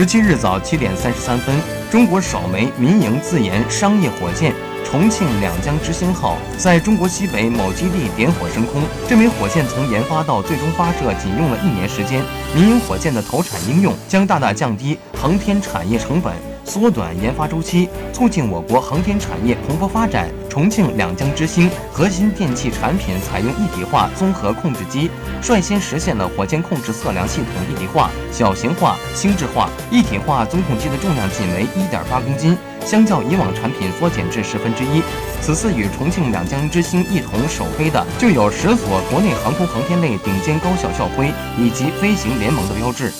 十七日早七点三十三分，中国首枚民营自研商业火箭。重庆两江之星号在中国西北某基地点火升空。这枚火箭从研发到最终发射仅用了一年时间。民营火箭的投产应用将大大降低航天产业成本，缩短研发周期，促进我国航天产业蓬勃发展。重庆两江之星核心电气产品采用一体化综合控制机，率先实现了火箭控制测量系统一体化、小型化、轻质化。一体化综控机的重量仅为一点八公斤。相较以往产品缩减至十分之一。此次与重庆两江之星一同首飞的，就有十所国内航空航天类顶尖高校校徽以及飞行联盟的标志。